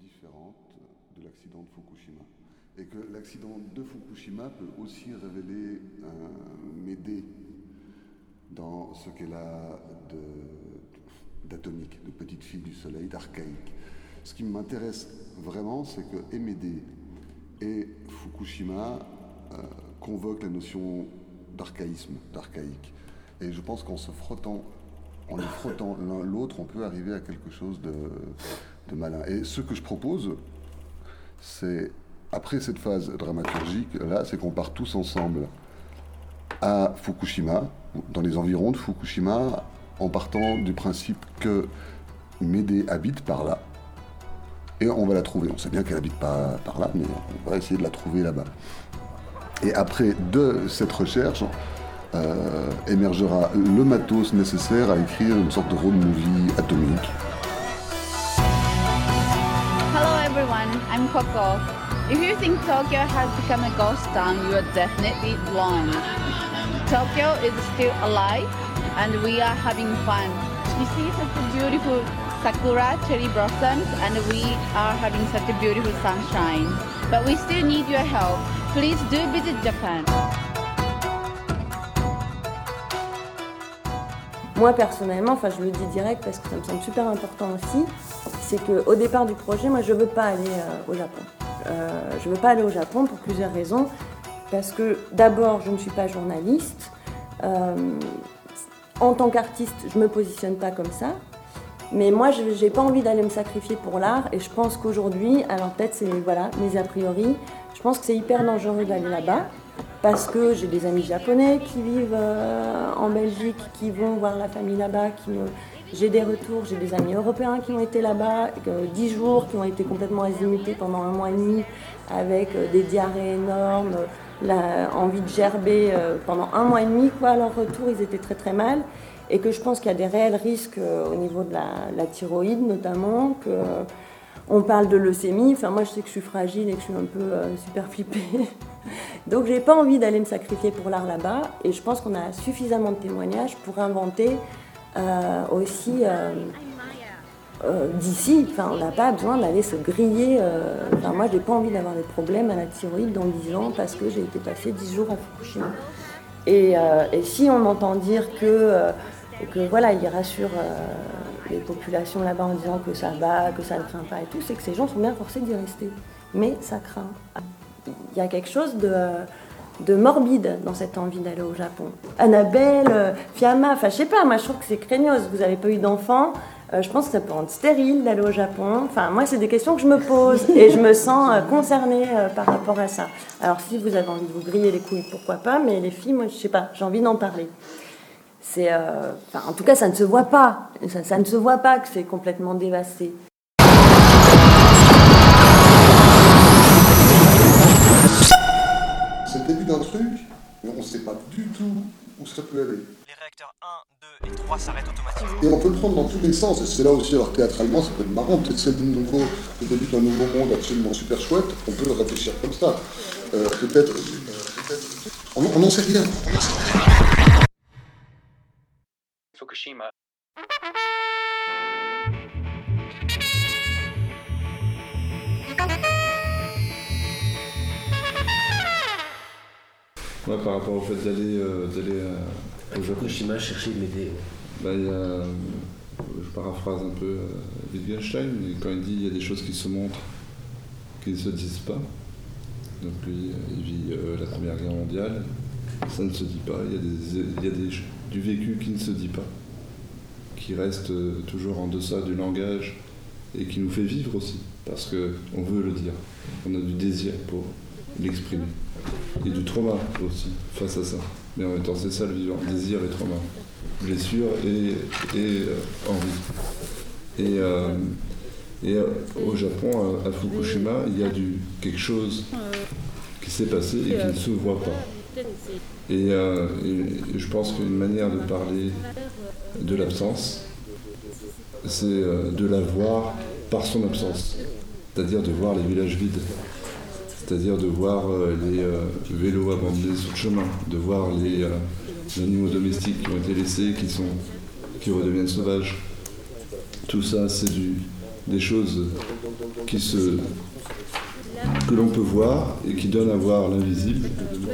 différente de l'accident de Fukushima. Et que l'accident de Fukushima peut aussi révéler un dans ce qu'elle a d'atomique, de, petite fille du soleil, d'archaïque. Ce qui m'intéresse vraiment, c'est que Emédée et Fukushima euh, convoquent la notion d'archaïsme, d'archaïque. Et je pense qu'en se frottant, en les frottant l'un l'autre, on peut arriver à quelque chose de, Et ce que je propose, c'est, après cette phase dramaturgique, là, c'est qu'on part tous ensemble à Fukushima, dans les environs de Fukushima, en partant du principe que Médée habite par là. Et on va la trouver. On sait bien qu'elle habite pas par là, mais on va essayer de la trouver là-bas. Et après de cette recherche, euh, émergera le matos nécessaire à écrire une sorte de road movie atomique. I'm Coco. If you think Tokyo has become a ghost town, you are definitely wrong. Tokyo is still alive and we are having fun. We see such beautiful sakura cherry blossoms and we are having such a beautiful sunshine. But we still need your help. Please do visit Japan. Moi personnellement, enfin je le dis direct parce que ça me semble super important aussi, c'est qu'au départ du projet, moi je veux pas aller euh, au Japon. Euh, je veux pas aller au Japon pour plusieurs raisons. Parce que d'abord, je ne suis pas journaliste. Euh, en tant qu'artiste, je me positionne pas comme ça. Mais moi, je n'ai pas envie d'aller me sacrifier pour l'art. Et je pense qu'aujourd'hui, alors peut-être c'est voilà, mes a priori, je pense que c'est hyper dangereux d'aller là-bas parce que j'ai des amis japonais qui vivent euh, en Belgique, qui vont voir la famille là-bas, J'ai des retours, j'ai des amis européens qui ont été là-bas, euh, dix jours, qui ont été complètement azimutés pendant un mois et demi, avec euh, des diarrhées énormes, la envie de gerber pendant un mois et demi. À leur retour, ils étaient très très mal. Et que je pense qu'il y a des réels risques au niveau de la, thyroïde notamment, on parle de leucémie. Enfin, moi, je sais que je suis fragile et que je suis un peu euh, super flippée. Donc, j'ai pas envie d'aller me sacrifier pour l'art là-bas. Et je pense qu'on a suffisamment de témoignages pour inventer euh, aussi euh, d'ici. On n'a pas besoin d'aller se griller. Enfin, moi, j'ai pas envie d'avoir des problèmes à la thyroïde dans 10 ans parce que j'ai été passé 10 jours à Fukushima. Et, et si on entend dire que, que voilà, il rassure les populations là-bas en disant que ça va, que ça ne craint pas et tout, c'est que ces gens sont bien forcés d'y rester. Mais ça craint. Il y a quelque chose de, de morbide dans cette envie d'aller au Japon. Annabelle, euh, Fiamma, enfin je sais pas, moi je trouve que c'est craignos. Vous n'avez pas eu d'enfant, euh, je pense que ça peut rendre stérile d'aller au Japon. Enfin, moi, c'est des questions que je me pose et je me sens euh, concernée par rapport à ça. Alors, si vous avez envie de vous griller les couilles, pourquoi pas, mais les filles, moi, je sais pas, j'ai envie d'en parler. C'est, euh, en tout cas, ça ne se voit pas. Ça, ne se voit pas que c'est complètement dévasté. C'est le début d'un truc, mais on ne sait pas du tout où ça peut aller. Les réacteurs 1, 2 et 3 s'arrêtent automatiquement. Et on peut le prendre dans tous les sens, et c'est là aussi, alors théâtralement, ça peut être marrant. Peut-être c'est le, nouveau, le début d'un nouveau monde absolument super chouette, on peut le réfléchir comme ça. Euh, peut-être. Euh, on n'en sait rien. Fukushima. Ouais, par rapport au fait d'aller euh, d'aller euh, au Fukushima chercher de. Bah, y a, je paraphrase un peu euh, Wittgenstein, mais quand il dit il y a des choses qui se montrent, qui ne se disent pas. Donc lui, il vit la Première Guerre mondiale, ça ne se dit pas. Il y a, des, il y a des, du vécu qui ne se dit pas, qui reste euh, toujours en deçà du langage et qui nous fait vivre aussi, parce qu'on veut le dire. On a du désir pour l'exprimer. Et du trauma aussi face à ça. Mais en même temps, c'est ça le vivant, désir et trauma. Blessure et, euh, envie. Et, euh, et au Japon, à, Fukushima, il y a du, quelque chose qui s'est passé et qui ne se voit pas. Euh, et, je pense qu'une manière de parler de l'absence, c'est euh, de la voir par son absence, c'est-à-dire de voir les villages vides, c'est-à-dire de voir euh, les vélos abandonnés sur le chemin, de voir les, animaux domestiques qui ont été laissés, qui, sont, qui redeviennent sauvages. Tout ça, c'est des choses que l'on peut voir et qui donnent à voir l'invisible,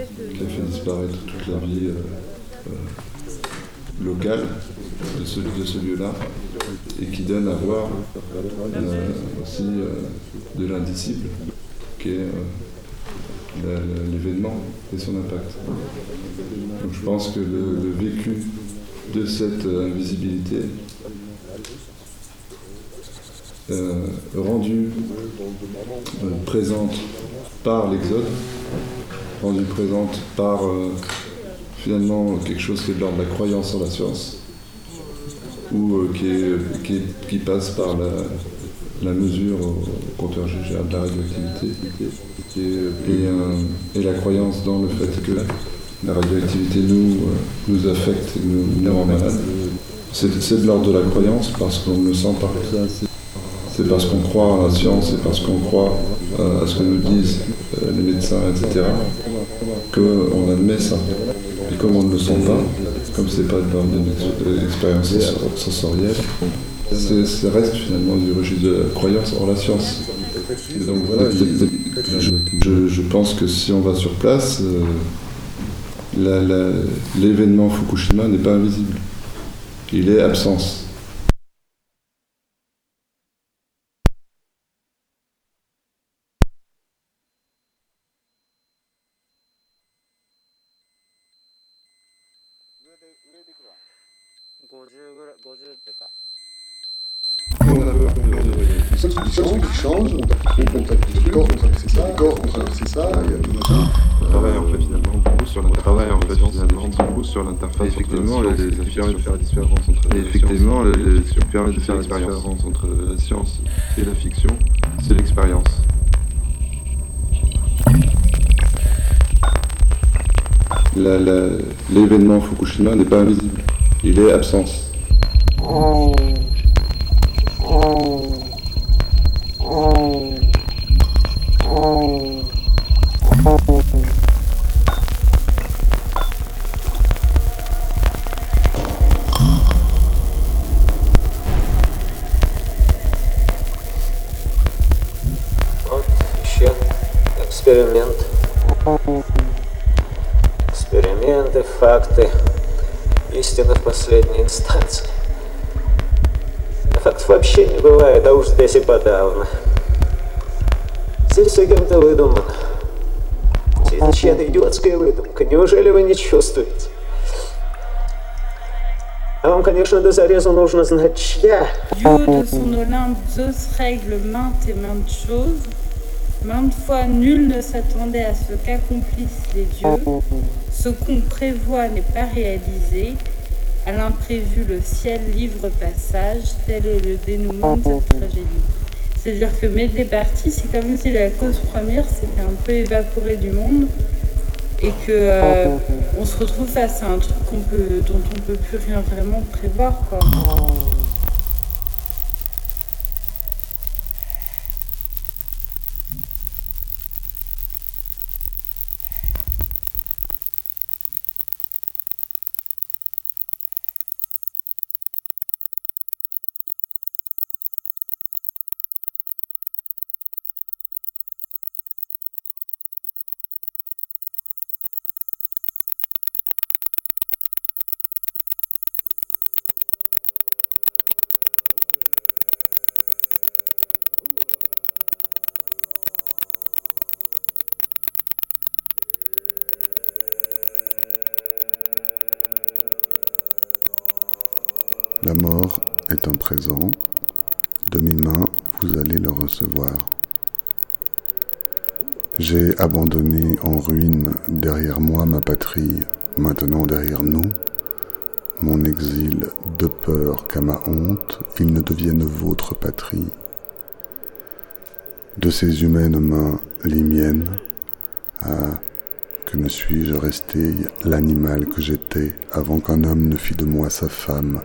qui a fait disparaître toute la vie euh, euh, locale de ce, lieu-là, et qui donne à voir euh, aussi de l'indicible, qui est l'événement et son impact. Donc je pense que le, vécu de cette invisibilité rendue présente par l'Exode, rendue présente par euh, finalement quelque chose qui est de l'ordre de la croyance en la science, ou qui, qui, passe par la, mesure au compteur GGA de la radioactivité, et, et, la croyance dans le fait que la radioactivité nous, nous affecte nous, nous rend malades. C'est de l'ordre de la croyance parce qu'on le sent pas c'est parce qu'on croit à la science, c'est parce qu'on croit à ce que nous disent euh, les médecins, etc., qu'on admet ça. Et comme on ne le sent pas, comme c'est pas une expérience sensorielle, ça reste finalement du registre de la croyance en la science. Et donc voilà, je, pense que si on va sur place, euh, l'événement Fukushima n'est pas invisible. Il est absence. Effectivement, les, permet de faire la différence entre effectivement, permet de faire la différence entre la science et la fiction, c'est l'expérience. L'événement Fukushima n'est pas invisible, il est absence. Oh. факты, истина в последней инстанции. Фактов вообще не бывает, а уж здесь и подавно. Здесь все кем-то выдумано. Это чья-то идиотская выдумка. Неужели вы не чувствуете? А вам, конечно, до зарезу нужно знать, чья. Maintes fois, nul ne s'attendait à ce qu'accomplissent les dieux. Ce qu'on prévoit n'est pas réalisé. À l'imprévu, le ciel livre passage. Tel est le dénouement de cette tragédie. C'est-à-dire que Médée partie, c'est comme si la cause première s'était un peu évaporée du monde et que euh, on se retrouve face à un truc dont on peut plus rien vraiment prévoir. La mort est un présent. De mes mains, vous allez le recevoir. J'ai abandonné en ruine derrière moi ma patrie, maintenant derrière nous. Mon exil de peur qu'à ma honte, il ne devienne votre patrie. De ces humaines mains, les miennes, ah, que ne suis-je resté l'animal que j'étais avant qu'un homme ne fît de moi sa femme?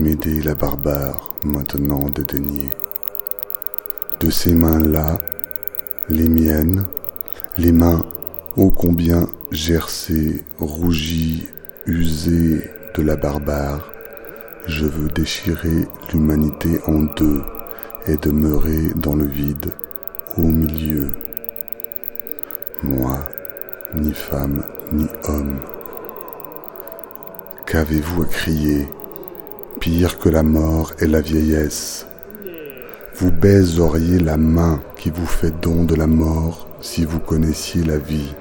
M'aider la barbare maintenant dédaignée. De ces mains-là, les miennes, les mains ô combien gercées, rougies, usées de la barbare, je veux déchirer l'humanité en deux et demeurer dans le vide, au milieu. Moi, ni femme, ni homme. Qu'avez-vous à crier? Pire que la mort et la vieillesse. Vous baiseriez la main qui vous fait don de la mort si vous connaissiez la vie.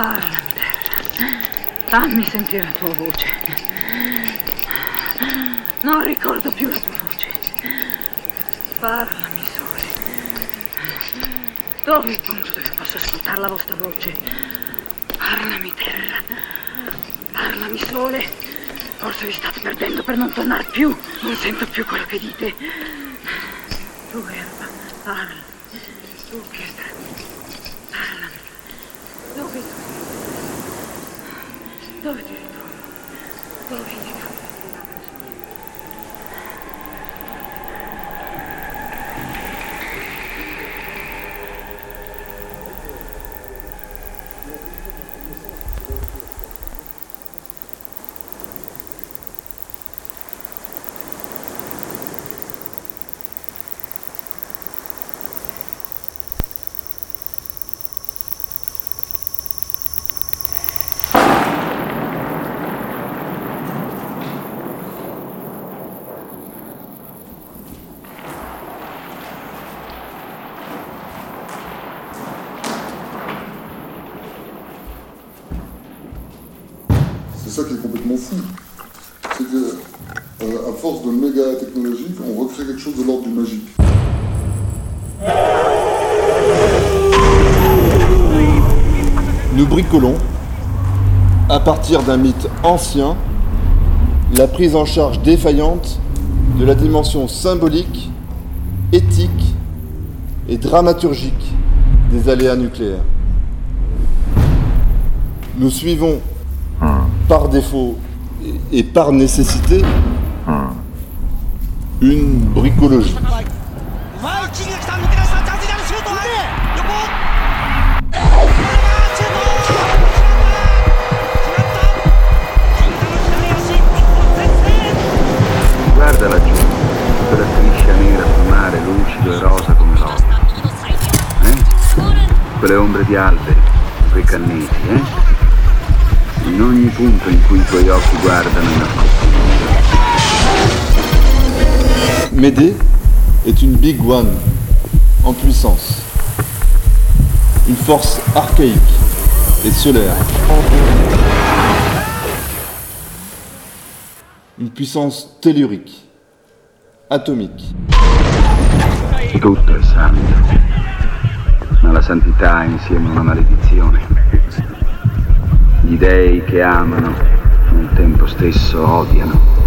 Parlami, terra. Fammi sentire la tua voce. Non ricordo più la tua voce. Parlami, sole. Dove il punto dove posso ascoltare la vostra voce? Parlami, terra. Parlami, sole. Forse vi state perdendo per non tornare più. Non sento più quello che dite. Tu, erba, parla. William. Bricolons, à partir d'un mythe ancien, la prise en charge défaillante de la dimension symbolique, éthique et dramaturgique des aléas nucléaires. Nous suivons par défaut et- et par nécessité une bricologie. Quelle ombre di alberi, quei canneti, eh? In ogni punto in cui i tuoi occhi guardano in Médée est une Big One en puissance. Une force archaïque et solaire. Une puissance tellurique, atomique. Tutto è ma la santità è insieme una maledizione. Gli dei che amano, nel tempo stesso odiano.